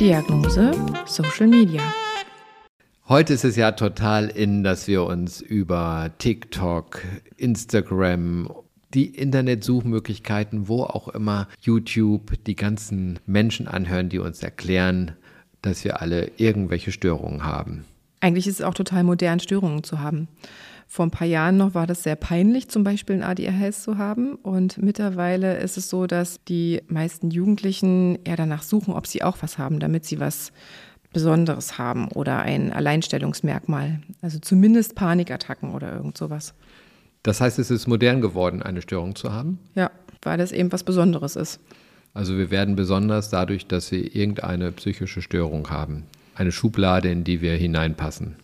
Diagnose Social Media. Heute ist es ja total in, dass wir uns über TikTok, Instagram, die Internetsuchmöglichkeiten, wo auch immer, YouTube, die ganzen Menschen anhören, die uns erklären, dass wir alle irgendwelche Störungen haben. Eigentlich ist es auch total modern, Störungen zu haben. Vor ein paar Jahren noch war das sehr peinlich, zum Beispiel ein ADHS zu haben. Und mittlerweile ist es so, dass die meisten Jugendlichen eher danach suchen, ob sie auch was haben, damit sie was Besonderes haben oder ein Alleinstellungsmerkmal. Also zumindest Panikattacken oder irgend sowas. Das heißt, es ist modern geworden, eine Störung zu haben? Ja, weil das eben was Besonderes ist. Also wir werden besonders dadurch, dass wir irgendeine psychische Störung haben. Eine Schublade, in die wir hineinpassen.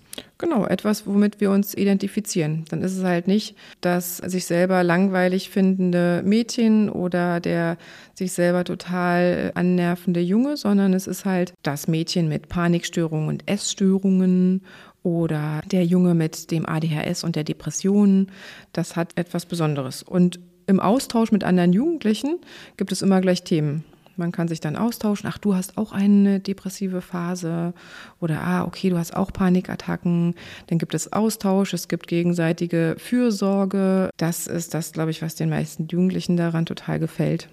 Genau, etwas, womit wir uns identifizieren. Dann ist es halt nicht das sich selber langweilig findende Mädchen oder der sich selber total annervende Junge, sondern es ist halt das Mädchen mit Panikstörungen und Essstörungen oder der Junge mit dem ADHS und der Depression. Das hat etwas Besonderes. Und im Austausch mit anderen Jugendlichen gibt es immer gleich Themen. Man kann sich dann austauschen. Ach, du hast auch eine depressive Phase. Oder, ah, okay, du hast auch Panikattacken. Dann gibt es Austausch. Es gibt gegenseitige Fürsorge. Das ist das, glaube ich, was den meisten Jugendlichen daran total gefällt.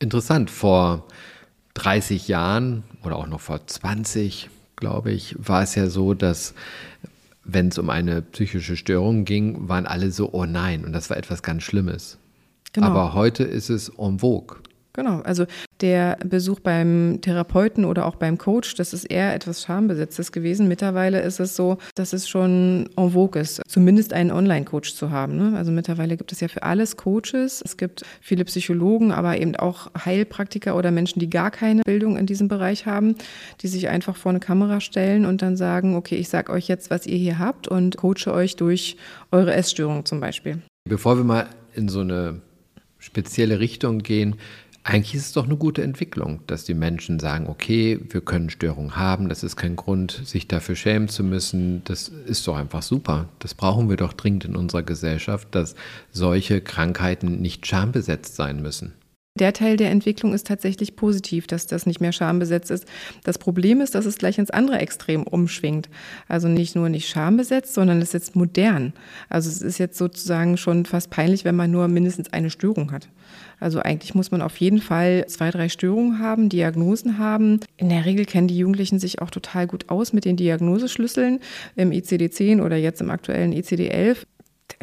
Interessant. Vor 30 Jahren oder auch noch vor 20, glaube ich, war es ja so, dass wenn es um eine psychische Störung ging, waren alle so, oh nein, und das war etwas ganz Schlimmes. Genau. Aber heute ist es en vogue. Genau, also der Besuch beim Therapeuten oder auch beim Coach, das ist eher etwas Schambesetztes gewesen. Mittlerweile ist es so, dass es schon en vogue ist, zumindest einen Online-Coach zu haben. Ne? Also mittlerweile gibt es ja für alles Coaches. Es gibt viele Psychologen, aber eben auch Heilpraktiker oder Menschen, die gar keine Bildung in diesem Bereich haben, die sich einfach vor eine Kamera stellen und dann sagen, okay, ich sage euch jetzt, was ihr hier habt und coache euch durch eure Essstörung zum Beispiel. Bevor wir mal in so eine spezielle Richtung gehen, eigentlich ist es doch eine gute Entwicklung, dass die Menschen sagen, okay, wir können Störungen haben, das ist kein Grund, sich dafür schämen zu müssen, das ist doch einfach super. Das brauchen wir doch dringend in unserer Gesellschaft, dass solche Krankheiten nicht schambesetzt sein müssen. Der Teil der Entwicklung ist tatsächlich positiv, dass das nicht mehr schambesetzt ist. Das Problem ist, dass es gleich ins andere Extrem umschwingt. Also nicht nur nicht schambesetzt, sondern es ist jetzt modern. Also es ist jetzt sozusagen schon fast peinlich, wenn man nur mindestens eine Störung hat. Also eigentlich muss man auf jeden Fall zwei, drei Störungen haben, Diagnosen haben. In der Regel kennen die Jugendlichen sich auch total gut aus mit den Diagnoseschlüsseln im ICD-10 oder jetzt im aktuellen ICD-11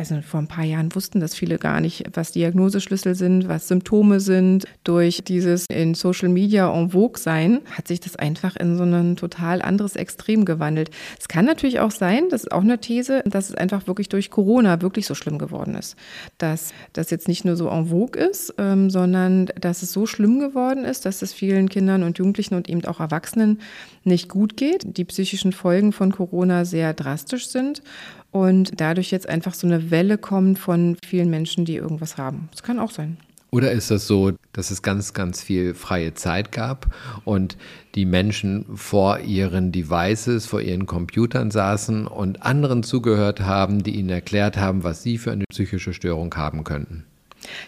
also vor ein paar Jahren wussten das viele gar nicht, was Diagnoseschlüssel sind, was Symptome sind. Durch dieses in Social Media en vogue sein, hat sich das einfach in so ein total anderes Extrem gewandelt. Es kann natürlich auch sein, das ist auch eine These, dass es einfach wirklich durch Corona wirklich so schlimm geworden ist. Dass das jetzt nicht nur so en vogue ist, ähm, sondern dass es so schlimm geworden ist, dass es vielen Kindern und Jugendlichen und eben auch Erwachsenen nicht gut geht. Die psychischen Folgen von Corona sehr drastisch sind und dadurch jetzt einfach so eine Welle kommt von vielen Menschen, die irgendwas haben. Das kann auch sein. Oder ist das so, dass es ganz, ganz viel freie Zeit gab und die Menschen vor ihren Devices, vor ihren Computern saßen und anderen zugehört haben, die ihnen erklärt haben, was sie für eine psychische Störung haben könnten?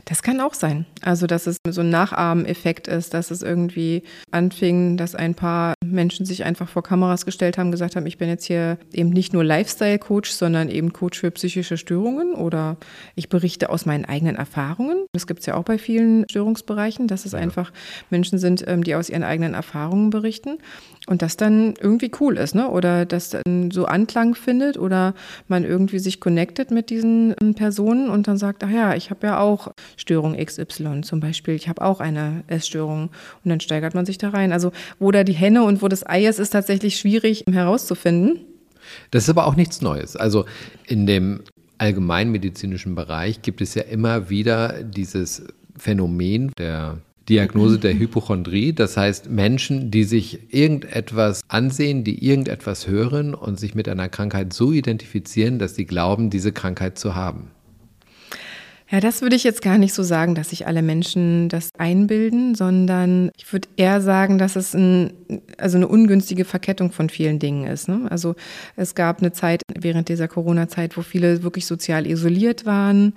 Das kann auch sein. Also, dass es so ein Nachahmeneffekt ist, dass es irgendwie anfing, dass ein paar Menschen sich einfach vor Kameras gestellt haben, gesagt haben, ich bin jetzt hier eben nicht nur Lifestyle-Coach, sondern eben Coach für psychische Störungen oder ich berichte aus meinen eigenen Erfahrungen. Das gibt es ja auch bei vielen Störungsbereichen, dass es einfach Menschen sind, ähm, die aus ihren eigenen Erfahrungen berichten und das dann irgendwie cool ist, ne? Oder das dann so Anklang findet oder man irgendwie sich connectet mit diesen ähm, Personen und dann sagt, ach ja, ich habe ja auch Störung XY zum Beispiel, ich habe auch eine Essstörung und dann steigert man sich da rein. Also wo da die Henne und wo das Ei ist, ist tatsächlich schwierig herauszufinden. Das ist aber auch nichts Neues. Also in dem allgemeinmedizinischen Bereich gibt es ja immer wieder dieses Phänomen der Diagnose der Hypochondrie, das heißt Menschen, die sich irgendetwas ansehen, die irgendetwas hören und sich mit einer Krankheit so identifizieren, dass sie glauben, diese Krankheit zu haben. Ja, das würde ich jetzt gar nicht so sagen, dass sich alle Menschen das einbilden, sondern ich würde eher sagen, dass es ein, also eine ungünstige Verkettung von vielen Dingen ist. Ne? Also es gab eine Zeit während dieser Corona-Zeit, wo viele wirklich sozial isoliert waren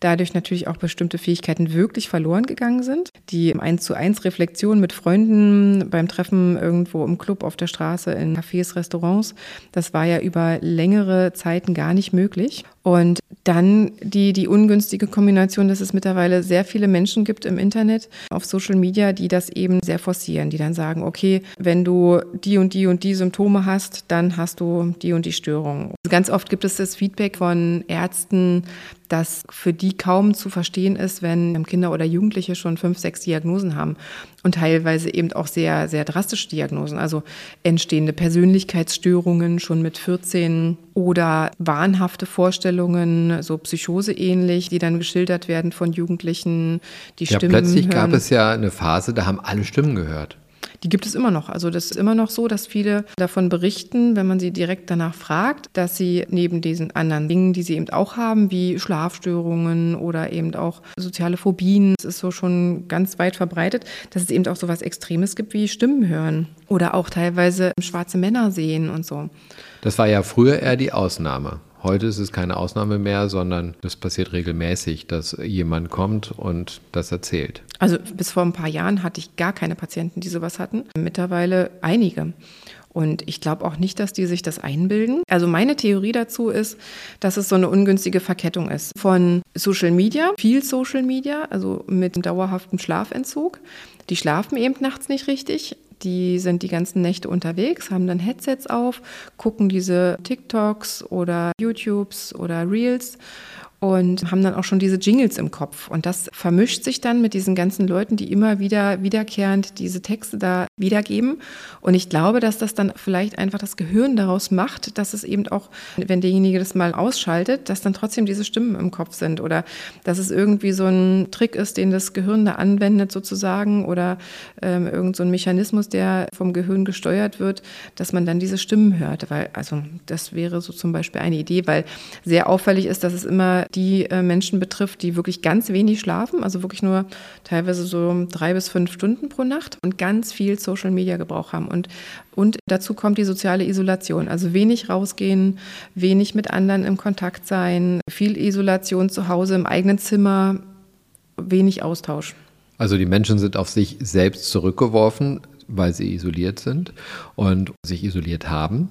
dadurch natürlich auch bestimmte Fähigkeiten wirklich verloren gegangen sind. Die eins zu eins Reflexion mit Freunden beim Treffen irgendwo im Club, auf der Straße, in Cafés, Restaurants, das war ja über längere Zeiten gar nicht möglich. Und dann die, die ungünstige Kombination, dass es mittlerweile sehr viele Menschen gibt im Internet, auf Social Media, die das eben sehr forcieren, die dann sagen, okay, wenn du die und die und die Symptome hast, dann hast du die und die Störung. Ganz oft gibt es das Feedback von Ärzten, dass für die kaum zu verstehen ist, wenn Kinder oder Jugendliche schon fünf, sechs Diagnosen haben und teilweise eben auch sehr, sehr drastische Diagnosen, also entstehende Persönlichkeitsstörungen schon mit 14 oder wahnhafte Vorstellungen, so Psychose ähnlich, die dann geschildert werden von Jugendlichen, die ja, Stimmen plötzlich hören. gab es ja eine Phase, da haben alle Stimmen gehört die gibt es immer noch. Also das ist immer noch so, dass viele davon berichten, wenn man sie direkt danach fragt, dass sie neben diesen anderen Dingen, die sie eben auch haben, wie Schlafstörungen oder eben auch soziale Phobien, es ist so schon ganz weit verbreitet, dass es eben auch so was Extremes gibt wie Stimmen hören oder auch teilweise schwarze Männer sehen und so. Das war ja früher eher die Ausnahme. Heute ist es keine Ausnahme mehr, sondern es passiert regelmäßig, dass jemand kommt und das erzählt. Also bis vor ein paar Jahren hatte ich gar keine Patienten, die sowas hatten. Mittlerweile einige. Und ich glaube auch nicht, dass die sich das einbilden. Also meine Theorie dazu ist, dass es so eine ungünstige Verkettung ist von Social Media, viel Social Media, also mit dauerhaftem Schlafentzug. Die schlafen eben nachts nicht richtig, die sind die ganzen Nächte unterwegs, haben dann Headsets auf, gucken diese TikToks oder YouTubes oder Reels und haben dann auch schon diese Jingles im Kopf. Und das vermischt sich dann mit diesen ganzen Leuten, die immer wieder wiederkehrend diese Texte da wiedergeben. Und ich glaube, dass das dann vielleicht einfach das Gehirn daraus macht, dass es eben auch, wenn derjenige das mal ausschaltet, dass dann trotzdem diese Stimmen im Kopf sind oder dass es irgendwie so ein Trick ist, den das Gehirn da anwendet sozusagen oder ähm, irgend so ein Mechanismus, der vom Gehirn gesteuert wird, dass man dann diese Stimmen hört. Weil, also das wäre so zum Beispiel eine Idee, weil sehr auffällig ist, dass es immer die äh, Menschen betrifft, die wirklich ganz wenig schlafen, also wirklich nur teilweise so drei bis fünf Stunden pro Nacht und ganz viel Social Media Gebrauch haben. Und, und dazu kommt die soziale Isolation, also wenig rausgehen, wenig mit anderen im Kontakt sein, viel Isolation zu Hause im eigenen Zimmer, wenig Austausch. Also die Menschen sind auf sich selbst zurückgeworfen, weil sie isoliert sind und sich isoliert haben,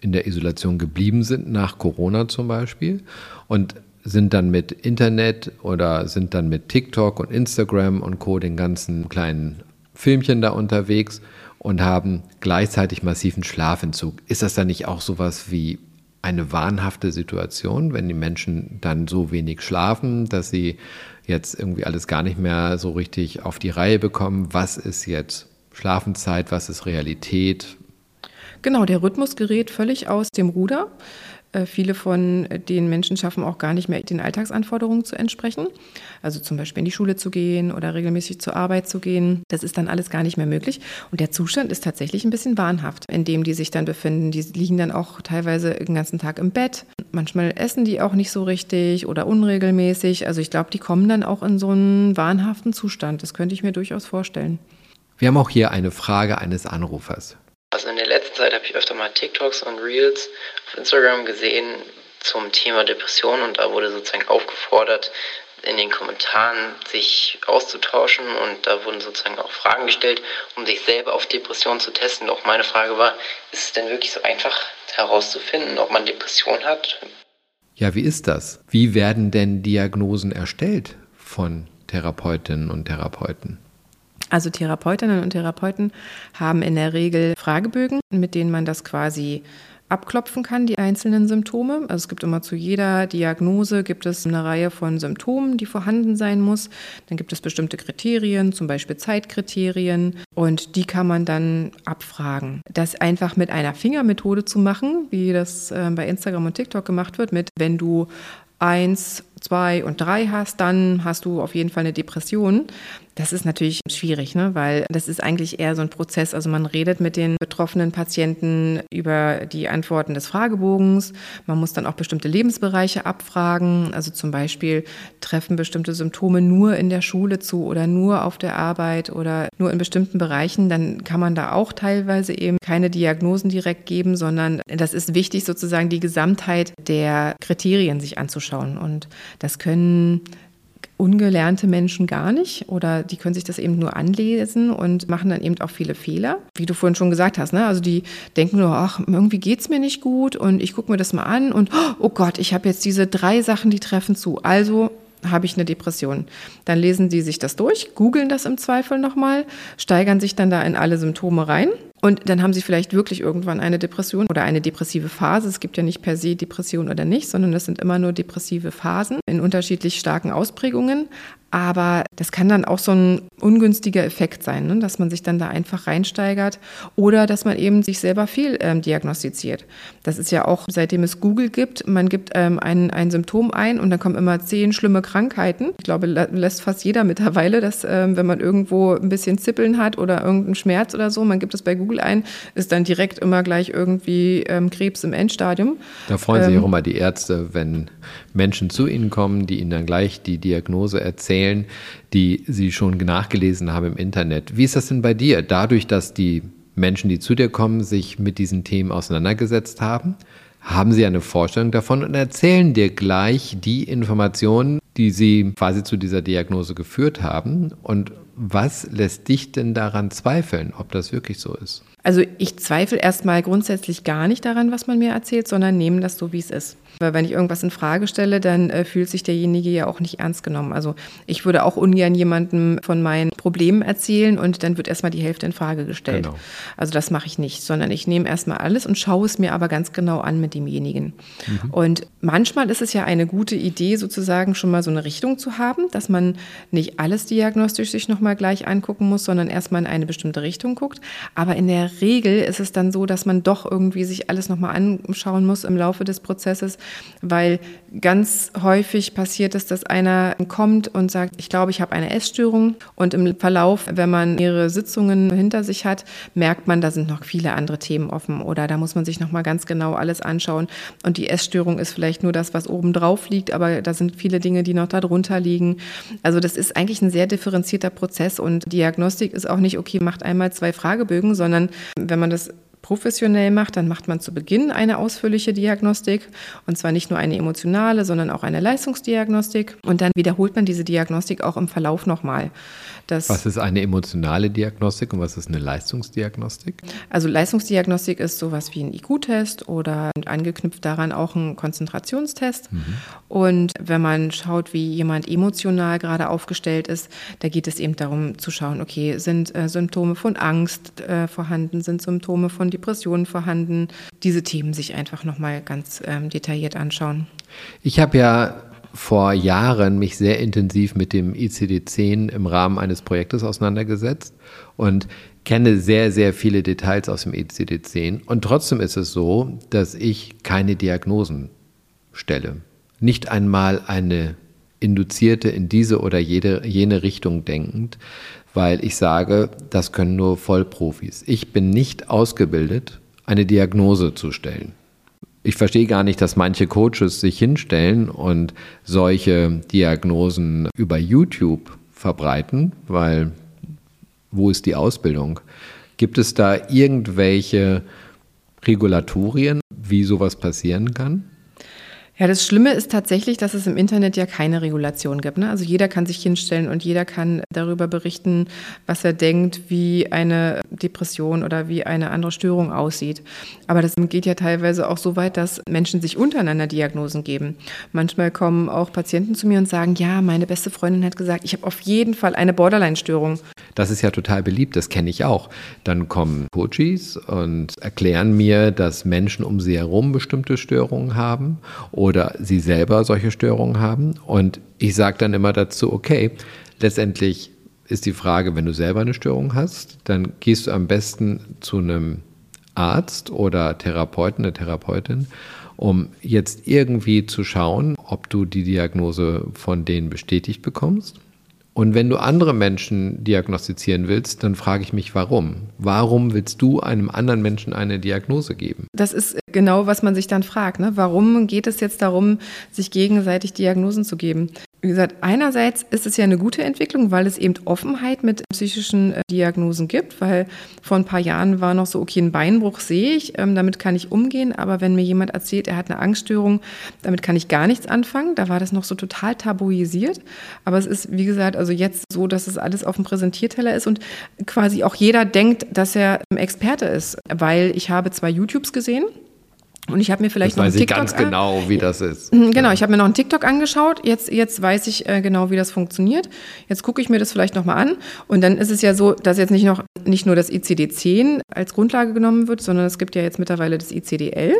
in der Isolation geblieben sind, nach Corona zum Beispiel. Und sind dann mit Internet oder sind dann mit TikTok und Instagram und Co. den ganzen kleinen Filmchen da unterwegs und haben gleichzeitig massiven Schlafentzug. Ist das dann nicht auch sowas wie eine wahnhafte Situation, wenn die Menschen dann so wenig schlafen, dass sie jetzt irgendwie alles gar nicht mehr so richtig auf die Reihe bekommen? Was ist jetzt Schlafenszeit? Was ist Realität? Genau, der Rhythmus gerät völlig aus dem Ruder. Äh, viele von den Menschen schaffen auch gar nicht mehr, den Alltagsanforderungen zu entsprechen. Also zum Beispiel in die Schule zu gehen oder regelmäßig zur Arbeit zu gehen. Das ist dann alles gar nicht mehr möglich. Und der Zustand ist tatsächlich ein bisschen wahnhaft, in dem die sich dann befinden. Die liegen dann auch teilweise den ganzen Tag im Bett. Manchmal essen die auch nicht so richtig oder unregelmäßig. Also ich glaube, die kommen dann auch in so einen wahnhaften Zustand. Das könnte ich mir durchaus vorstellen. Wir haben auch hier eine Frage eines Anrufers. Also in der letzten Zeit habe ich öfter mal TikToks und Reels auf Instagram gesehen zum Thema Depression und da wurde sozusagen aufgefordert, in den Kommentaren sich auszutauschen und da wurden sozusagen auch Fragen gestellt, um sich selber auf Depression zu testen. Auch meine Frage war, ist es denn wirklich so einfach herauszufinden, ob man Depression hat? Ja, wie ist das? Wie werden denn Diagnosen erstellt von Therapeutinnen und Therapeuten? Also Therapeutinnen und Therapeuten haben in der Regel Fragebögen, mit denen man das quasi abklopfen kann, die einzelnen Symptome. Also es gibt immer zu jeder Diagnose gibt es eine Reihe von Symptomen, die vorhanden sein muss. Dann gibt es bestimmte Kriterien, zum Beispiel Zeitkriterien, und die kann man dann abfragen. Das einfach mit einer Fingermethode zu machen, wie das äh, bei Instagram und TikTok gemacht wird, mit wenn du eins, zwei und drei hast, dann hast du auf jeden Fall eine Depression. Das ist natürlich schwierig, ne? weil das ist eigentlich eher so ein Prozess. Also man redet mit den betroffenen Patienten über die Antworten des Fragebogens. Man muss dann auch bestimmte Lebensbereiche abfragen. Also zum Beispiel treffen bestimmte Symptome nur in der Schule zu oder nur auf der Arbeit oder nur in bestimmten Bereichen. Dann kann man da auch teilweise eben keine Diagnosen direkt geben, sondern das ist wichtig, sozusagen die Gesamtheit der Kriterien sich anzuschauen. Und das können ungelernte Menschen gar nicht oder die können sich das eben nur anlesen und machen dann eben auch viele Fehler. Wie du vorhin schon gesagt hast, ne? also die denken nur, ach, irgendwie geht es mir nicht gut und ich gucke mir das mal an und oh Gott, ich habe jetzt diese drei Sachen, die treffen zu. Also habe ich eine Depression. Dann lesen die sich das durch, googeln das im Zweifel nochmal, steigern sich dann da in alle Symptome rein und dann haben sie vielleicht wirklich irgendwann eine Depression oder eine depressive Phase. Es gibt ja nicht per se Depression oder nicht, sondern es sind immer nur depressive Phasen in unterschiedlich starken Ausprägungen. Aber das kann dann auch so ein ungünstiger Effekt sein, ne? dass man sich dann da einfach reinsteigert oder dass man eben sich selber viel ähm, diagnostiziert. Das ist ja auch, seitdem es Google gibt, man gibt ähm, ein, ein Symptom ein und dann kommen immer zehn schlimme Krankheiten. Ich glaube, lässt fast jeder mittlerweile, dass ähm, wenn man irgendwo ein bisschen Zippeln hat oder irgendeinen Schmerz oder so, man gibt es bei Google ein, ist dann direkt immer gleich irgendwie ähm, Krebs im Endstadium. Da freuen sich ähm, auch immer die Ärzte, wenn Menschen zu ihnen kommen, die ihnen dann gleich die Diagnose erzählen, die sie schon nachgelesen haben im Internet. Wie ist das denn bei dir? Dadurch, dass die Menschen, die zu dir kommen, sich mit diesen Themen auseinandergesetzt haben, haben sie eine Vorstellung davon und erzählen dir gleich die Informationen, die sie quasi zu dieser Diagnose geführt haben. Und was lässt dich denn daran zweifeln, ob das wirklich so ist? Also ich zweifle erstmal grundsätzlich gar nicht daran, was man mir erzählt, sondern nehme das so, wie es ist. Weil wenn ich irgendwas in Frage stelle, dann äh, fühlt sich derjenige ja auch nicht ernst genommen. Also ich würde auch ungern jemandem von meinen Problemen erzählen und dann wird erstmal die Hälfte in Frage gestellt. Genau. Also das mache ich nicht, sondern ich nehme erstmal alles und schaue es mir aber ganz genau an mit demjenigen. Mhm. Und manchmal ist es ja eine gute Idee, sozusagen schon mal so eine Richtung zu haben, dass man nicht alles diagnostisch sich nochmal gleich angucken muss, sondern erstmal in eine bestimmte Richtung guckt. Aber in der Regel ist es dann so, dass man doch irgendwie sich alles nochmal anschauen muss im Laufe des Prozesses, weil ganz häufig passiert es, dass einer kommt und sagt, ich glaube, ich habe eine Essstörung. Und im Verlauf, wenn man ihre Sitzungen hinter sich hat, merkt man, da sind noch viele andere Themen offen. Oder da muss man sich noch mal ganz genau alles anschauen. Und die Essstörung ist vielleicht nur das, was oben drauf liegt, aber da sind viele Dinge, die noch darunter liegen. Also das ist eigentlich ein sehr differenzierter Prozess. Und Diagnostik ist auch nicht okay, macht einmal zwei Fragebögen, sondern wenn man das professionell macht, dann macht man zu Beginn eine ausführliche Diagnostik und zwar nicht nur eine emotionale, sondern auch eine Leistungsdiagnostik und dann wiederholt man diese Diagnostik auch im Verlauf nochmal. Was ist eine emotionale Diagnostik und was ist eine Leistungsdiagnostik? Also Leistungsdiagnostik ist sowas wie ein IQ-Test oder angeknüpft daran auch ein Konzentrationstest. Mhm. Und wenn man schaut, wie jemand emotional gerade aufgestellt ist, da geht es eben darum zu schauen, okay, sind äh, Symptome von Angst äh, vorhanden, sind Symptome von Depressionen vorhanden. Diese Themen sich einfach nochmal ganz ähm, detailliert anschauen. Ich habe ja vor Jahren mich sehr intensiv mit dem ICD-10 im Rahmen eines Projektes auseinandergesetzt und kenne sehr, sehr viele Details aus dem ICD-10. Und trotzdem ist es so, dass ich keine Diagnosen stelle. Nicht einmal eine induzierte in diese oder jede, jene Richtung denkend, weil ich sage, das können nur Vollprofis. Ich bin nicht ausgebildet, eine Diagnose zu stellen. Ich verstehe gar nicht, dass manche Coaches sich hinstellen und solche Diagnosen über YouTube verbreiten, weil wo ist die Ausbildung? Gibt es da irgendwelche Regulatorien, wie sowas passieren kann? Ja, das Schlimme ist tatsächlich, dass es im Internet ja keine Regulation gibt. Ne? Also jeder kann sich hinstellen und jeder kann darüber berichten, was er denkt, wie eine Depression oder wie eine andere Störung aussieht. Aber das geht ja teilweise auch so weit, dass Menschen sich untereinander Diagnosen geben. Manchmal kommen auch Patienten zu mir und sagen, ja, meine beste Freundin hat gesagt, ich habe auf jeden Fall eine Borderline-Störung. Das ist ja total beliebt, das kenne ich auch. Dann kommen Coaches und erklären mir, dass Menschen um sie herum bestimmte Störungen haben oder sie selber solche Störungen haben. Und ich sage dann immer dazu, okay, letztendlich ist die Frage, wenn du selber eine Störung hast, dann gehst du am besten zu einem Arzt oder Therapeuten, eine Therapeutin um jetzt irgendwie zu schauen, ob du die Diagnose von denen bestätigt bekommst. Und wenn du andere Menschen diagnostizieren willst, dann frage ich mich, warum? Warum willst du einem anderen Menschen eine Diagnose geben? Das ist genau, was man sich dann fragt. Ne? Warum geht es jetzt darum, sich gegenseitig Diagnosen zu geben? Wie gesagt, einerseits ist es ja eine gute Entwicklung, weil es eben Offenheit mit psychischen äh, Diagnosen gibt, weil vor ein paar Jahren war noch so, okay, ein Beinbruch sehe ich, ähm, damit kann ich umgehen, aber wenn mir jemand erzählt, er hat eine Angststörung, damit kann ich gar nichts anfangen. Da war das noch so total tabuisiert. Aber es ist, wie gesagt, also jetzt so, dass es alles auf dem Präsentierteller ist und quasi auch jeder denkt, dass er Experte ist, weil ich habe zwei YouTubes gesehen und ich habe mir vielleicht das noch einen TikTok ganz genau, wie das ist. Genau, ich habe mir noch einen TikTok angeschaut. Jetzt, jetzt weiß ich äh, genau, wie das funktioniert. Jetzt gucke ich mir das vielleicht nochmal an. Und dann ist es ja so, dass jetzt nicht noch nicht nur das ICD-10 als Grundlage genommen wird, sondern es gibt ja jetzt mittlerweile das ICD-11.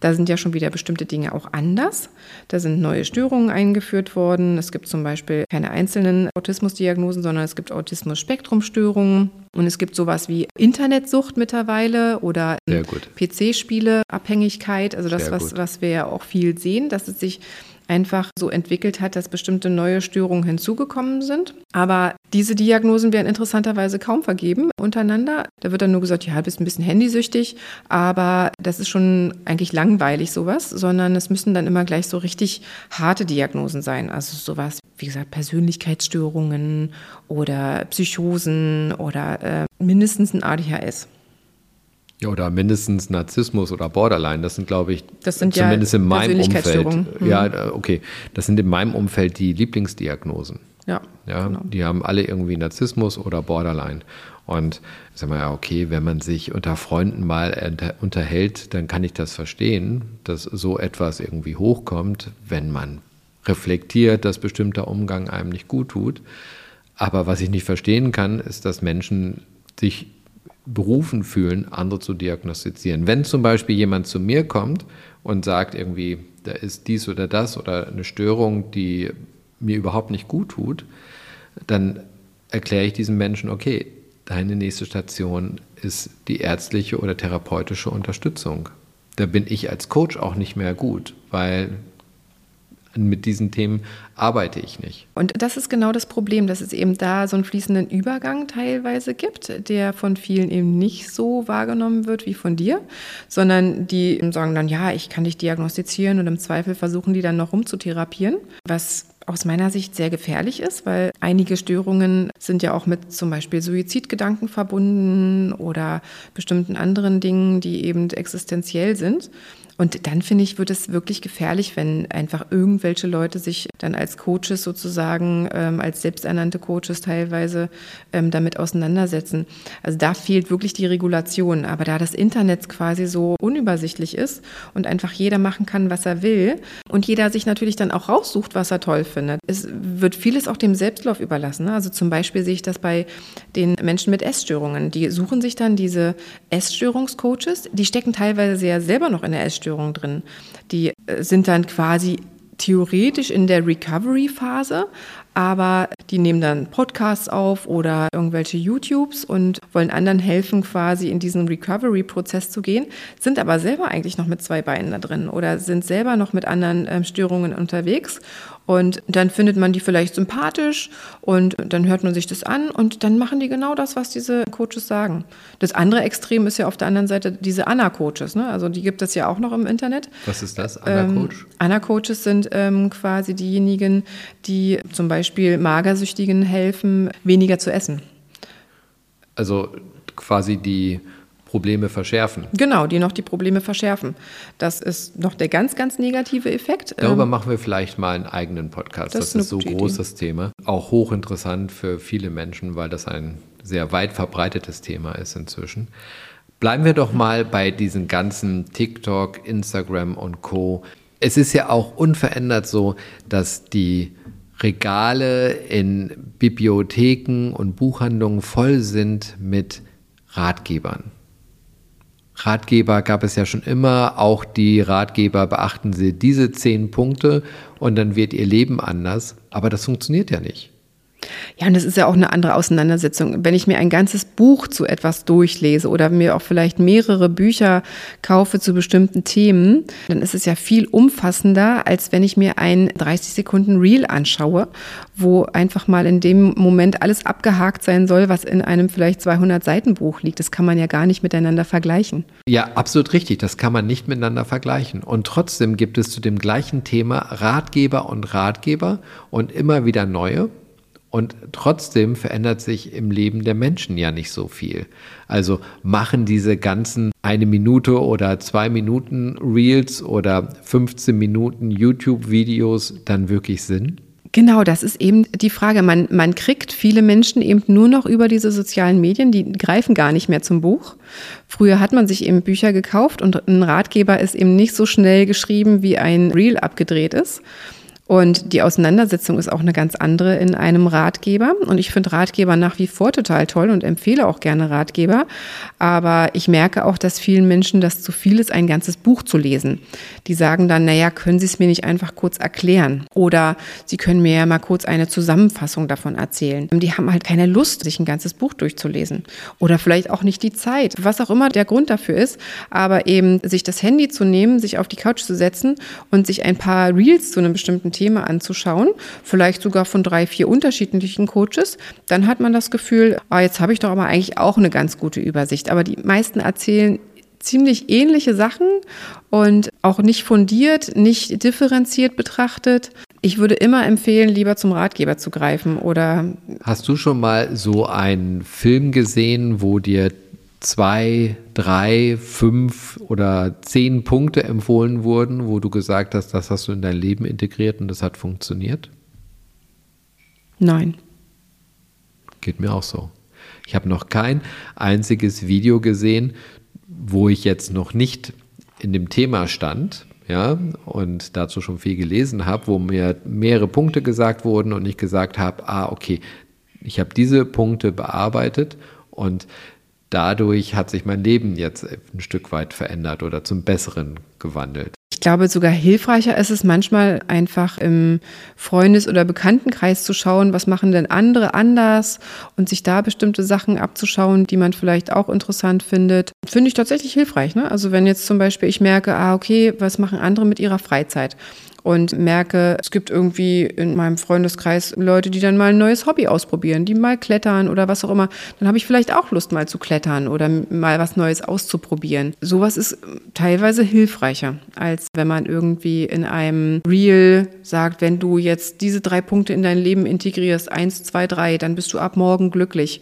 Da sind ja schon wieder bestimmte Dinge auch anders. Da sind neue Störungen eingeführt worden. Es gibt zum Beispiel keine einzelnen Autismusdiagnosen, sondern es gibt Autismus-Spektrum-Störungen. Und es gibt sowas wie Internetsucht mittlerweile oder PC-Spiele-Abhängigkeit. Also das, was, was wir ja auch viel sehen, dass es sich einfach so entwickelt hat, dass bestimmte neue Störungen hinzugekommen sind. Aber diese Diagnosen werden interessanterweise kaum vergeben untereinander. Da wird dann nur gesagt, ja, du bist ein bisschen handysüchtig, aber das ist schon eigentlich langweilig sowas, sondern es müssen dann immer gleich so richtig harte Diagnosen sein. Also sowas, wie gesagt, Persönlichkeitsstörungen oder Psychosen oder äh, mindestens ein ADHS. Ja, oder mindestens Narzissmus oder Borderline. Das sind, glaube ich, das sind zumindest ja in meinem Umfeld. Mhm. Ja, okay. Das sind in meinem Umfeld die Lieblingsdiagnosen. Ja. ja genau. Die haben alle irgendwie Narzissmus oder Borderline. Und sagen wir ja, okay, wenn man sich unter Freunden mal unterhält, dann kann ich das verstehen, dass so etwas irgendwie hochkommt, wenn man reflektiert, dass bestimmter Umgang einem nicht gut tut. Aber was ich nicht verstehen kann, ist, dass Menschen sich berufen fühlen, andere zu diagnostizieren. Wenn zum Beispiel jemand zu mir kommt und sagt irgendwie, da ist dies oder das oder eine Störung, die mir überhaupt nicht gut tut, dann erkläre ich diesem Menschen, okay, deine nächste Station ist die ärztliche oder therapeutische Unterstützung. Da bin ich als Coach auch nicht mehr gut, weil mit diesen Themen arbeite ich nicht. Und das ist genau das Problem, dass es eben da so einen fließenden Übergang teilweise gibt, der von vielen eben nicht so wahrgenommen wird wie von dir, sondern die sagen dann, ja, ich kann dich diagnostizieren und im Zweifel versuchen die dann noch rumzutherapieren, was aus meiner Sicht sehr gefährlich ist, weil einige Störungen sind ja auch mit zum Beispiel Suizidgedanken verbunden oder bestimmten anderen Dingen, die eben existenziell sind. Und dann finde ich, wird es wirklich gefährlich, wenn einfach irgendwelche Leute sich dann als Coaches sozusagen, ähm, als selbsternannte Coaches teilweise ähm, damit auseinandersetzen. Also da fehlt wirklich die Regulation. Aber da das Internet quasi so unübersichtlich ist und einfach jeder machen kann, was er will und jeder sich natürlich dann auch raussucht, was er toll findet, es wird vieles auch dem Selbstlauf überlassen. Also zum Beispiel sehe ich das bei den Menschen mit Essstörungen. Die suchen sich dann diese Essstörungscoaches, die stecken teilweise sehr selber noch in der Essstörung Essstörungen drin. Die äh, sind dann quasi theoretisch in der Recovery-Phase, aber die nehmen dann Podcasts auf oder irgendwelche YouTubes und wollen anderen helfen, quasi in diesen Recovery-Prozess zu gehen, sind aber selber eigentlich noch mit zwei Beinen da drin oder sind selber noch mit anderen ähm, Störungen unterwegs und dann findet man die vielleicht sympathisch und dann hört man sich das an und dann machen die genau das, was diese Coaches sagen. Das andere Extrem ist ja auf der anderen Seite diese Anna-Coaches. Ne? Also die gibt es ja auch noch im Internet. Was ist das, Anna-Coach? Ähm, Anna-Coaches sind ähm, quasi diejenigen, die zum Beispiel Magersüchtigen helfen, weniger zu essen. Also quasi die Probleme verschärfen. Genau, die noch die Probleme verschärfen. Das ist noch der ganz, ganz negative Effekt. Darüber ähm, machen wir vielleicht mal einen eigenen Podcast. Das, das ist, so groß das Thema. Auch hochinteressant für viele Menschen, weil das ein sehr weit verbreitetes Thema ist inzwischen. Bleiben wir doch mal bei diesen ganzen TikTok, Instagram und Co. Es ist ja auch unverändert so, dass die Regale in Bibliotheken und Buchhandlungen voll sind mit Ratgebern. Ratgeber gab es ja schon immer. Auch die Ratgeber beachten Sie diese zehn Punkte und dann wird Ihr Leben anders. Aber das funktioniert ja nicht. Ja, und das ist ja auch eine andere Auseinandersetzung. Wenn ich mir ein ganzes Buch zu etwas durchlese oder mir auch vielleicht mehrere Bücher kaufe zu bestimmten Themen, dann ist es ja viel umfassender, als wenn ich mir ein 30 Sekunden Reel anschaue, wo einfach mal in dem Moment alles abgehakt sein soll, was in einem vielleicht 200 Seiten Buch liegt. Das kann man ja gar nicht miteinander vergleichen. Ja, absolut richtig. Das kann man nicht miteinander vergleichen. Und trotzdem gibt es zu dem gleichen Thema Ratgeber und Ratgeber und immer wieder neue. Und trotzdem verändert sich im Leben der Menschen ja nicht so viel. Also machen diese ganzen eine Minute oder zwei Minuten Reels oder 15 Minuten YouTube-Videos dann wirklich Sinn? Genau, das ist eben die Frage. Man, man kriegt viele Menschen eben nur noch über diese sozialen Medien, die greifen gar nicht mehr zum Buch. Früher hat man sich eben Bücher gekauft und ein Ratgeber ist eben nicht so schnell geschrieben, wie ein Reel abgedreht ist. Und die Auseinandersetzung ist auch eine ganz andere in einem Ratgeber. Und ich finde Ratgeber nach wie vor total toll und empfehle auch gerne Ratgeber. Aber ich merke auch, dass vielen Menschen das zu viel ist, ein ganzes Buch zu lesen. Die sagen dann, naja, können Sie es mir nicht einfach kurz erklären? Oder Sie können mir ja mal kurz eine Zusammenfassung davon erzählen. Die haben halt keine Lust, sich ein ganzes Buch durchzulesen. Oder vielleicht auch nicht die Zeit. Was auch immer der Grund dafür ist. Aber eben sich das Handy zu nehmen, sich auf die Couch zu setzen und sich ein paar Reels zu einem bestimmten Thema anzuschauen, vielleicht sogar von drei, vier unterschiedlichen Coaches, dann hat man das Gefühl, ah, jetzt habe ich doch aber eigentlich auch eine ganz gute Übersicht. Aber die meisten erzählen ziemlich ähnliche Sachen und auch nicht fundiert, nicht differenziert betrachtet. Ich würde immer empfehlen, lieber zum Ratgeber zu greifen oder. Hast du schon mal so einen Film gesehen, wo dir zwei, drei, fünf oder zehn Punkte empfohlen wurden, wo du gesagt hast, das hast du in dein Leben integriert und das hat funktioniert? Nein. Geht mir auch so. Ich habe noch kein einziges Video gesehen, wo ich jetzt noch nicht in dem Thema stand, ja, und dazu schon viel gelesen habe, wo mir mehrere Punkte gesagt wurden und ich gesagt habe, ah, okay, ich habe diese Punkte bearbeitet und dadurch hat sich mein Leben jetzt ein Stück weit verändert oder zum Besseren gewandelt. Ich glaube, sogar hilfreicher ist es manchmal einfach im Freundes- oder Bekanntenkreis zu schauen, was machen denn andere anders und sich da bestimmte Sachen abzuschauen, die man vielleicht auch interessant findet. Finde ich tatsächlich hilfreich. Ne? Also wenn jetzt zum Beispiel ich merke, ah, okay, was machen andere mit ihrer Freizeit? Und merke, es gibt irgendwie in meinem Freundeskreis Leute, die dann mal ein neues Hobby ausprobieren, die mal klettern oder was auch immer. Dann habe ich vielleicht auch Lust mal zu klettern oder mal was Neues auszuprobieren. Sowas ist teilweise hilfreicher, als wenn man irgendwie in einem Reel sagt, wenn du jetzt diese drei Punkte in dein Leben integrierst, eins, zwei, drei, dann bist du ab morgen glücklich.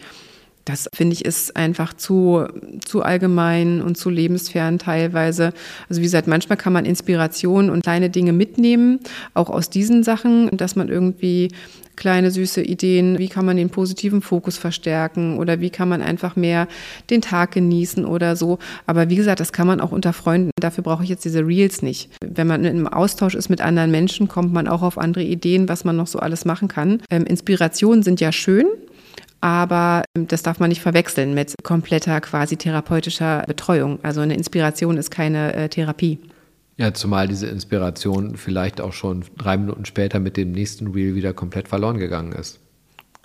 Das finde ich ist einfach zu, zu allgemein und zu lebensfern teilweise. Also wie gesagt, manchmal kann man Inspiration und kleine Dinge mitnehmen, auch aus diesen Sachen, dass man irgendwie kleine süße Ideen, wie kann man den positiven Fokus verstärken oder wie kann man einfach mehr den Tag genießen oder so. Aber wie gesagt, das kann man auch unter Freunden. Dafür brauche ich jetzt diese Reels nicht. Wenn man im Austausch ist mit anderen Menschen, kommt man auch auf andere Ideen, was man noch so alles machen kann. Ähm, Inspirationen sind ja schön, aber ähm, das darf man nicht verwechseln mit kompletter quasi therapeutischer Betreuung. Also eine Inspiration ist keine äh, Therapie. Ja, zumal diese Inspiration vielleicht auch schon drei Minuten später mit dem nächsten Reel wieder komplett verloren gegangen ist.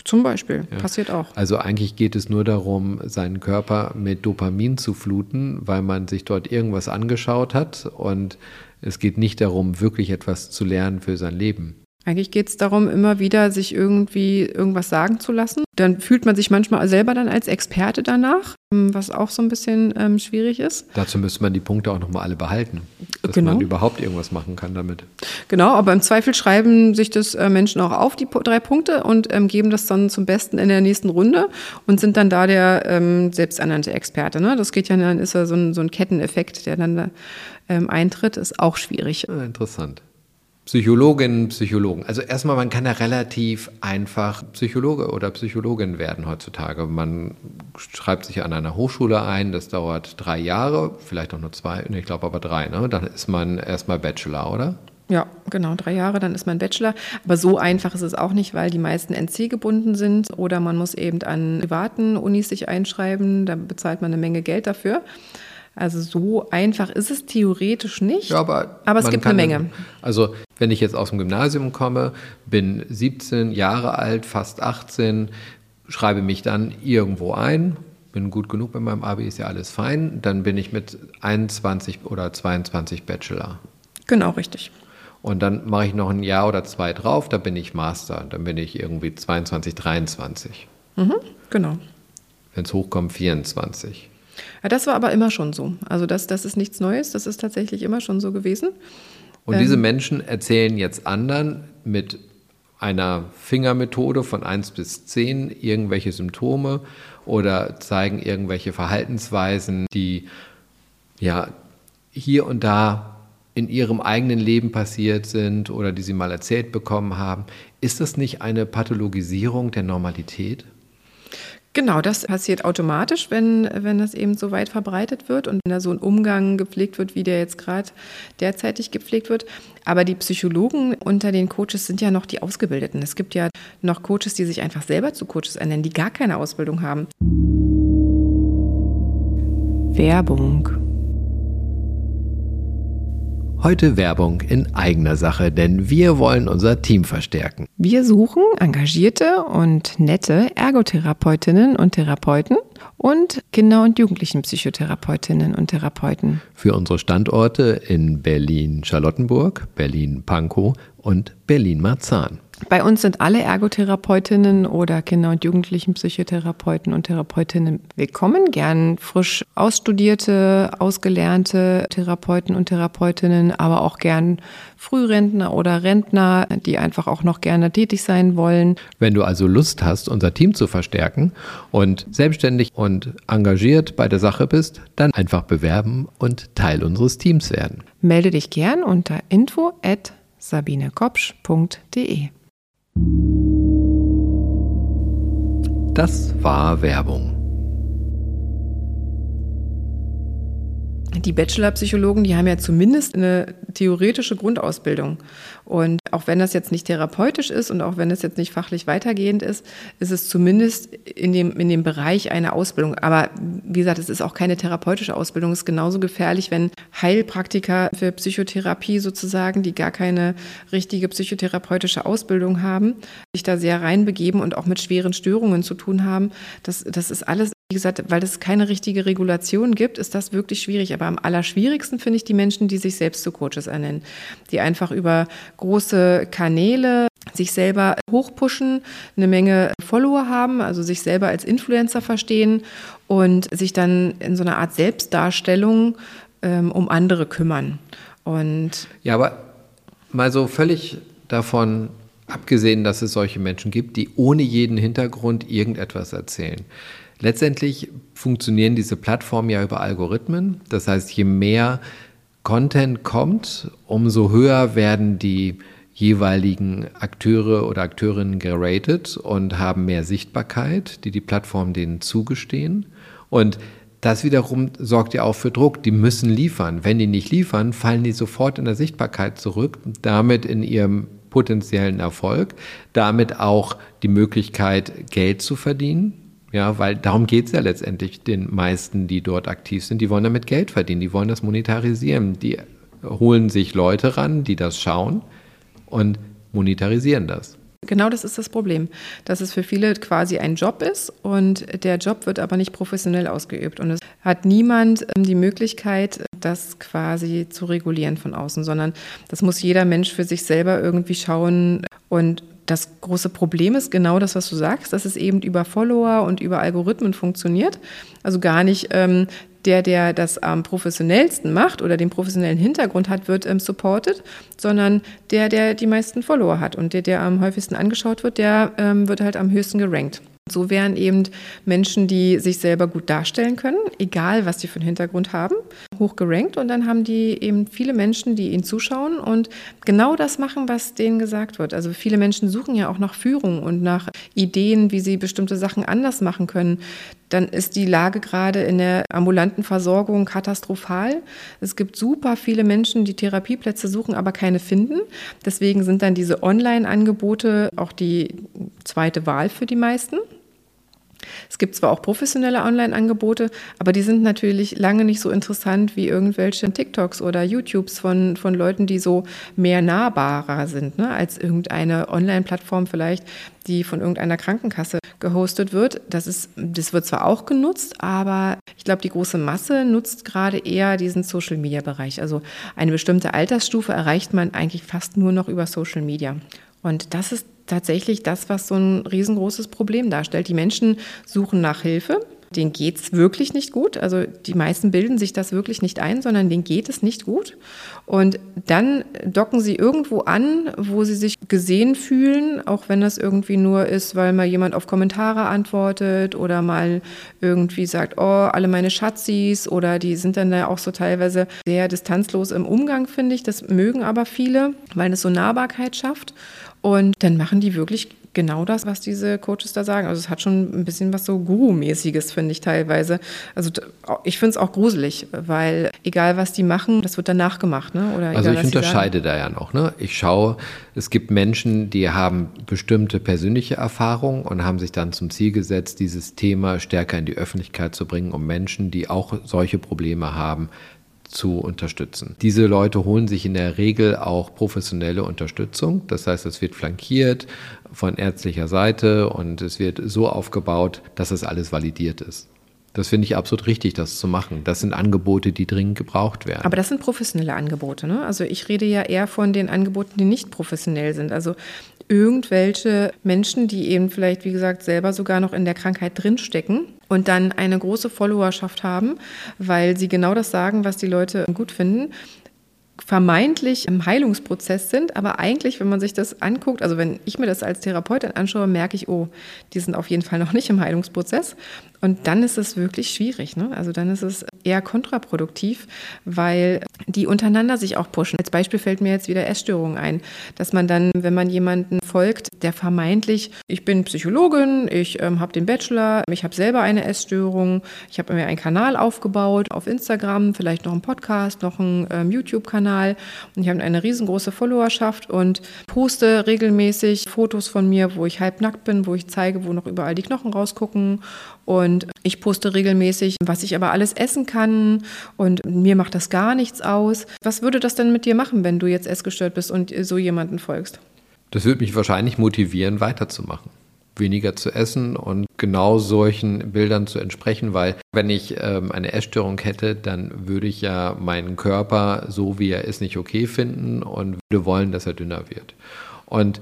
Zum Beispiel, ja. passiert auch. Also eigentlich geht es nur darum, seinen Körper mit Dopamin zu fluten, weil man sich dort irgendwas angeschaut hat und es geht nicht darum, wirklich etwas zu lernen für sein Leben. Eigentlich geht es darum, immer wieder sich irgendwie irgendwas sagen zu lassen. Dann fühlt man sich manchmal selber dann als Experte danach, ähm, was auch so ein bisschen ähm, schwierig ist. Dazu müsste man die Punkte auch nochmal alle behalten, dass genau. man überhaupt irgendwas machen kann damit. Genau, aber im Zweifel schreiben sich das äh, Menschen auch auf, die drei Punkte, und ähm, geben das dann zum Besten in der nächsten Runde und sind dann da der ähm, selbsternannte Experte. Ne? Das geht ja, dann ist ja so ein, so ein Ketteneffekt, der dann da ähm, eintritt, ist auch schwierig. Ja, interessant. Psychologinnen, Psychologen. Also erstmal, man kann ja relativ einfach Psychologe oder Psychologin werden heutzutage. Man schreibt sich an einer Hochschule ein, das dauert drei Jahre, vielleicht auch nur zwei, ich glaube aber drei, ne? Dann ist man erstmal Bachelor, oder? Ja, genau, drei Jahre, dann ist man Bachelor. Aber so einfach ist es auch nicht, weil die meisten NC gebunden sind oder man muss eben an privaten Unis sich einschreiben, da bezahlt man eine Menge Geld dafür. Also so einfach ist es theoretisch nicht, Ja, aber, aber es gibt eine Menge. Also, wenn ich jetzt aus dem Gymnasium komme, bin 17 Jahre alt, fast 18, schreibe mich dann irgendwo ein, bin gut genug bei meinem Abi, ist ja alles fein, dann bin ich mit 21 oder 22 Bachelor. Genau, richtig. Und dann mache ich noch ein Jahr oder zwei drauf, da bin ich Master, dann bin ich irgendwie 22, 23. Mhm, genau. Wenn es hochkommt, 24. Ja, das war aber immer schon so. Also das, das ist nichts Neues, das ist tatsächlich immer schon so gewesen. Und diese Menschen erzählen jetzt anderen mit einer Fingermethode von 1 bis 10 irgendwelche Symptome oder zeigen irgendwelche Verhaltensweisen, die ja hier und da in ihrem eigenen Leben passiert sind oder die sie mal erzählt bekommen haben. Ist das nicht eine Pathologisierung der Normalität? Genau, das passiert automatisch, wenn, wenn das eben so weit verbreitet wird und wenn da so ein Umgang gepflegt wird, wie der jetzt gerade derzeitig gepflegt wird. Aber die Psychologen unter den Coaches sind ja noch die Ausgebildeten. Es gibt ja noch Coaches, die sich einfach selber zu Coaches ernennen, die gar keine Ausbildung haben. Werbung. Heute Werbung in eigener Sache, denn wir wollen unser Team verstärken. Wir suchen engagierte und nette Ergotherapeutinnen und Therapeuten und Kinder- und Jugendlichenpsychotherapeutinnen und Therapeuten. Für unsere Standorte in Berlin-Charlottenburg, Berlin-Pankow und Berlin-Marzahn. Bei uns sind alle Ergotherapeutinnen oder Kinder- und Jugendlichenpsychotherapeuten und Therapeutinnen willkommen. Gern frisch ausstudierte, ausgelernte Therapeuten und Therapeutinnen, aber auch gern Frührentner oder Rentner, die einfach auch noch gerne tätig sein wollen. Wenn du also Lust hast, unser Team zu verstärken und selbstständig und engagiert bei der Sache bist, dann einfach bewerben und Teil unseres Teams werden. Melde dich gern unter info at sabinekopsch.de. Das war Werbung. Die Bachelor-Psychologen, die haben ja zumindest eine theoretische Grundausbildung. Und auch wenn das jetzt nicht therapeutisch ist und auch wenn es jetzt nicht fachlich weitergehend ist, ist es zumindest in dem, in dem Bereich eine Ausbildung. Aber wie gesagt, es ist auch keine therapeutische Ausbildung. Es ist genauso gefährlich, wenn Heilpraktiker für Psychotherapie sozusagen, die gar keine richtige psychotherapeutische Ausbildung haben, sich da sehr reinbegeben und auch mit schweren Störungen zu tun haben. Das, das ist alles wie gesagt, weil es keine richtige Regulation gibt, ist das wirklich schwierig. Aber am allerschwierigsten finde ich die Menschen, die sich selbst zu Coaches ernennen, die einfach über große Kanäle sich selber hochpushen, eine Menge Follower haben, also sich selber als Influencer verstehen und sich dann in so einer Art Selbstdarstellung ähm, um andere kümmern. Und Ja, aber mal so völlig davon abgesehen, dass es solche Menschen gibt, die ohne jeden Hintergrund irgendetwas erzählen. Letztendlich funktionieren diese Plattformen ja über Algorithmen. Das heißt, je mehr Content kommt, umso höher werden die jeweiligen Akteure oder Akteurinnen geratet und haben mehr Sichtbarkeit, die die Plattform denen zugestehen. Und das wiederum sorgt ja auch für Druck. Die müssen liefern. Wenn die nicht liefern, fallen die sofort in der Sichtbarkeit zurück, damit in ihrem potenziellen Erfolg, damit auch die Möglichkeit, Geld zu verdienen. Ja, weil darum geht es ja letztendlich den meisten, die dort aktiv sind. Die wollen damit Geld verdienen, die wollen das monetarisieren. Die holen sich Leute ran, die das schauen und monetarisieren das. Genau das ist das Problem, dass es für viele quasi ein Job ist und der Job wird aber nicht professionell ausgeübt und es hat niemand ähm, die Möglichkeit, das quasi zu regulieren von außen, sondern das muss jeder Mensch für sich selber irgendwie schauen und das große Problem ist genau das, was du sagst, dass es eben über Follower und über Algorithmen funktioniert. Also gar nicht ähm, der, der das am professionellsten macht oder den professionellen Hintergrund hat, wird ähm, supported, sondern der, der die meisten Follower hat und der, der am häufigsten angeschaut wird, der ähm, wird halt am höchsten gerankt. So wären eben Menschen, die sich selber gut darstellen können, egal was die für einen Hintergrund haben, hoch gerankt. Und dann haben die eben viele Menschen, die ihnen zuschauen und genau das machen, was denen gesagt wird. Also viele Menschen suchen ja auch nach Führung und nach Ideen, wie sie bestimmte Sachen anders machen können. Dann ist die Lage gerade in der ambulanten Versorgung katastrophal. Es gibt super viele Menschen, die Therapieplätze suchen, aber keine finden. Deswegen sind dann diese Online-Angebote auch die zweite Wahl für die meisten. Es gibt zwar auch professionelle Online-Angebote, aber die sind natürlich lange nicht so interessant wie irgendwelche TikToks oder YouTubes von, von Leuten, die so mehr nahbarer sind, ne, als irgendeine Online-Plattform vielleicht, die von irgendeiner Krankenkasse gehostet wird. Das, ist, das wird zwar auch genutzt, aber ich glaube, die große Masse nutzt gerade eher diesen Social-Media-Bereich. Also eine bestimmte Altersstufe erreicht man eigentlich fast nur noch über Social Media. Und das ist tatsächlich das, was so ein riesengroßes Problem darstellt. Die Menschen suchen nach Hilfe. Denen geht es wirklich nicht gut. Also die meisten bilden sich das wirklich nicht ein, sondern denen geht es nicht gut. Und dann docken sie irgendwo an, wo sie sich gesehen fühlen, auch wenn das irgendwie nur ist, weil mal jemand auf Kommentare antwortet oder mal irgendwie sagt, oh, alle meine Schatzis oder die sind dann ja auch so teilweise sehr distanzlos im Umgang, finde ich. Das mögen aber viele, weil es so Nahbarkeit schafft. Und dann machen die wirklich genau das, was diese Coaches da sagen. Also es hat schon ein bisschen was so Guru-mäßiges, finde ich teilweise. Also ich finde es auch gruselig, weil egal was die machen, das wird danach gemacht. Ne? Oder also egal, ich unterscheide da ja noch. Ne? Ich schaue, es gibt Menschen, die haben bestimmte persönliche Erfahrungen und haben sich dann zum Ziel gesetzt, dieses Thema stärker in die Öffentlichkeit zu bringen, um Menschen, die auch solche Probleme haben, zu unterstützen. Diese Leute holen sich in der Regel auch professionelle Unterstützung. Das heißt, es wird flankiert von ärztlicher Seite und es wird so aufgebaut, dass es alles validiert ist. Das finde ich absolut richtig, das zu machen. Das sind Angebote, die dringend gebraucht werden. Aber das sind professionelle Angebote. Ne? Also ich rede ja eher von den Angeboten, die nicht professionell sind. Also irgendwelche Menschen, die eben vielleicht, wie gesagt, selber sogar noch in der Krankheit drinstecken und dann eine große Followerschaft haben, weil sie genau das sagen, was die Leute gut finden vermeintlich im Heilungsprozess sind, aber eigentlich, wenn man sich das anguckt, also wenn ich mir das als Therapeutin anschaue, merke ich, oh, die sind auf jeden Fall noch nicht im Heilungsprozess. Und dann ist es wirklich schwierig. Ne? Also dann ist es eher kontraproduktiv, weil die untereinander sich auch pushen. Als Beispiel fällt mir jetzt wieder Essstörungen ein, dass man dann, wenn man jemanden folgt, der vermeintlich, ich bin Psychologin, ich ähm, habe den Bachelor, ich habe selber eine Essstörung, ich habe mir einen Kanal aufgebaut auf Instagram, vielleicht noch einen Podcast, noch einen ähm, YouTube-Kanal und ich habe eine riesengroße Followerschaft und poste regelmäßig Fotos von mir, wo ich halbnackt bin, wo ich zeige, wo noch überall die Knochen rausgucken und ich poste regelmäßig, was ich aber alles essen kann und mir macht das gar nichts aus. Was würde das denn mit dir machen, wenn du jetzt essgestört bist und so jemanden folgst? Das würde mich wahrscheinlich motivieren, weiterzumachen weniger zu essen und genau solchen Bildern zu entsprechen, weil wenn ich ähm, eine Essstörung hätte, dann würde ich ja meinen Körper so wie er ist nicht okay finden und würde wollen, dass er dünner wird. Und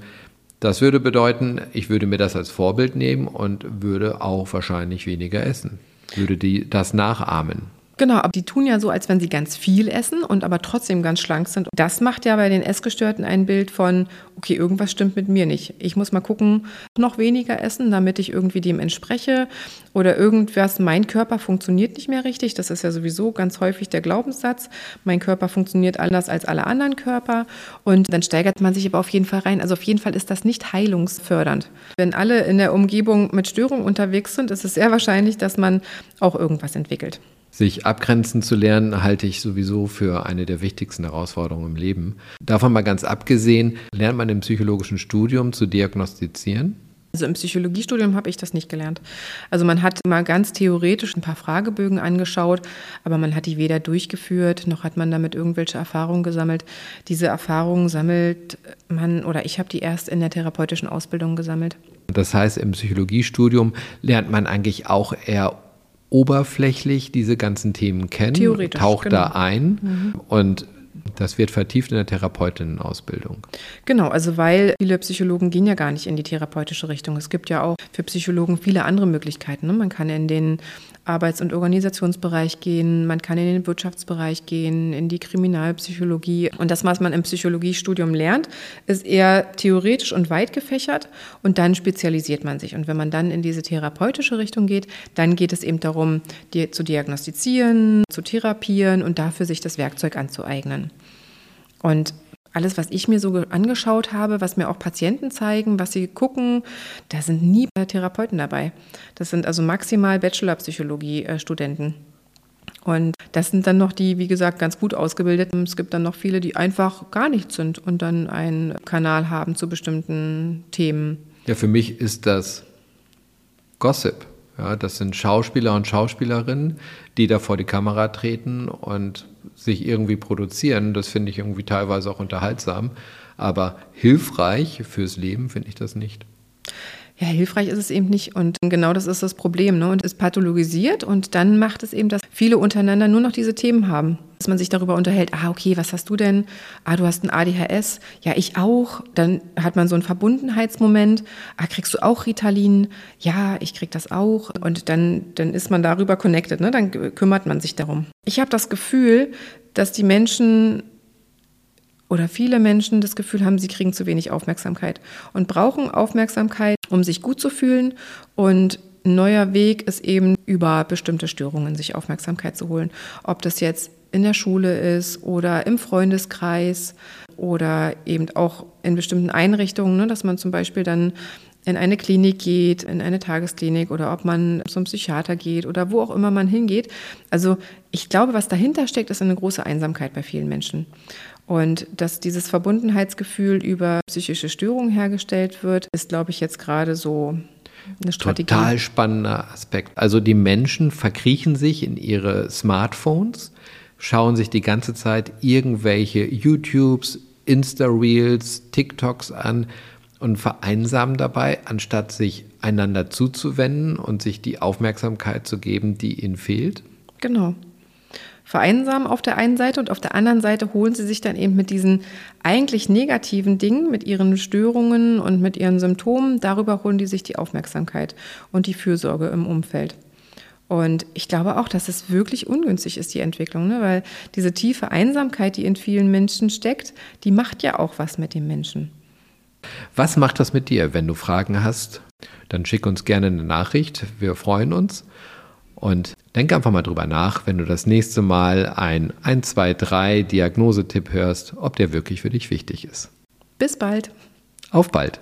das würde bedeuten, ich würde mir das als Vorbild nehmen und würde auch wahrscheinlich weniger essen, würde die das nachahmen. Genau, aber die tun ja so, als wenn sie ganz viel essen und aber trotzdem ganz schlank sind. Das macht ja bei den Essgestörten ein Bild von, okay, irgendwas stimmt mit mir nicht. Ich muss mal gucken, noch weniger essen, damit ich irgendwie dem entspreche oder irgendwas, mein Körper funktioniert nicht mehr richtig. Das ist ja sowieso ganz häufig der Glaubenssatz. Mein Körper funktioniert anders als alle anderen Körper und dann steigert man sich aber auf jeden Fall rein. Also auf jeden Fall ist das nicht heilungsfördernd. Wenn alle in der Umgebung mit Störungen unterwegs sind, ist es sehr wahrscheinlich, dass man auch irgendwas entwickelt. Sich abgrenzen zu lernen, halte ich sowieso für eine der wichtigsten Herausforderungen im Leben. Davon mal ganz abgesehen, lernt man im psychologischen Studium zu diagnostizieren? Also im Psychologiestudium habe ich das nicht gelernt. Also man hat mal ganz theoretisch ein paar Fragebögen angeschaut, aber man hat die weder durchgeführt, noch hat man damit irgendwelche Erfahrungen gesammelt. Diese Erfahrungen sammelt man oder ich habe die erst in der therapeutischen Ausbildung gesammelt. Das heißt, im Psychologiestudium lernt man eigentlich auch eher oberflächlich diese ganzen Themen kennen, taucht genau. da ein mhm. und das wird vertieft in der Therapeutinnenausbildung. Genau, also weil viele Psychologen gehen ja gar nicht in die therapeutische Richtung. Es gibt ja auch für Psychologen viele andere Möglichkeiten. Ne? Man kann in den Arbeits- und Organisationsbereich gehen, man kann in den Wirtschaftsbereich gehen, in die Kriminalpsychologie. Und das, was man im Psychologiestudium lernt, ist eher theoretisch und weit gefächert und dann spezialisiert man sich. Und wenn man dann in diese therapeutische Richtung geht, dann geht es eben darum, die zu diagnostizieren, zu therapieren und dafür sich das Werkzeug anzueignen. Und alles, was ich mir so angeschaut habe, was mir auch Patienten zeigen, was sie gucken, da sind nie Therapeuten dabei. Das sind also maximal Bachelor-Psychologie-Studenten. Und das sind dann noch die, wie gesagt, ganz gut ausgebildeten. Es gibt dann noch viele, die einfach gar nichts sind und dann einen Kanal haben zu bestimmten Themen. Ja, für mich ist das Gossip Ja, das sind Schauspieler und Schauspielerinnen, die da vor die Kamera treten und sich irgendwie produzieren. Das finde ich irgendwie teilweise auch unterhaltsam. Aber hilfreich fürs Leben finde ich das nicht. Ja, hilfreich ist es eben nicht. Und genau das ist das Problem. Ne? Und es pathologisiert und dann macht es eben, dass viele untereinander nur noch diese Themen haben. Dass man sich darüber unterhält, ah, okay, was hast du denn? Ah, du hast ein ADHS. Ja, ich auch. Dann hat man so einen Verbundenheitsmoment. Ah, kriegst du auch Ritalin? Ja, ich krieg das auch. Und dann, dann ist man darüber connected. Ne? Dann kümmert man sich darum. Ich habe das Gefühl, dass die Menschen oder viele Menschen das Gefühl haben, sie kriegen zu wenig Aufmerksamkeit und brauchen Aufmerksamkeit, um sich gut zu fühlen. Und ein neuer Weg ist eben über bestimmte Störungen sich Aufmerksamkeit zu holen. Ob das jetzt in der Schule ist oder im Freundeskreis oder eben auch in bestimmten Einrichtungen, ne, dass man zum Beispiel dann in eine Klinik geht, in eine Tagesklinik oder ob man zum Psychiater geht oder wo auch immer man hingeht. Also ich glaube, was dahinter steckt, ist eine große Einsamkeit bei vielen Menschen. Und dass dieses Verbundenheitsgefühl über psychische Störungen hergestellt wird, ist, glaube ich, jetzt gerade so eine Strategie. Total spannender Aspekt. Also die Menschen verkriechen sich in ihre Smartphones, schauen sich die ganze Zeit irgendwelche YouTubes, Insta-Reels, TikToks an und vereinsamen dabei, anstatt sich einander zuzuwenden und sich die Aufmerksamkeit zu geben, die ihnen fehlt. Genau vereinsamen auf der einen Seite und auf der anderen Seite holen sie sich dann eben mit diesen eigentlich negativen Dingen, mit ihren Störungen und mit ihren Symptomen, darüber holen die sich die Aufmerksamkeit und die Fürsorge im Umfeld. Und ich glaube auch, dass es wirklich ungünstig ist, die Entwicklung, ne? weil diese tiefe Einsamkeit, die in vielen Menschen steckt, die macht ja auch was mit dem Menschen. Was macht das mit dir? Wenn du Fragen hast, dann schick uns gerne eine Nachricht. Wir freuen uns. Und denk einfach mal drüber nach, wenn du das nächste Mal ein 1, 2, 3 Diagnosetipp hörst, ob der wirklich für dich wichtig ist. Bis bald. Auf bald.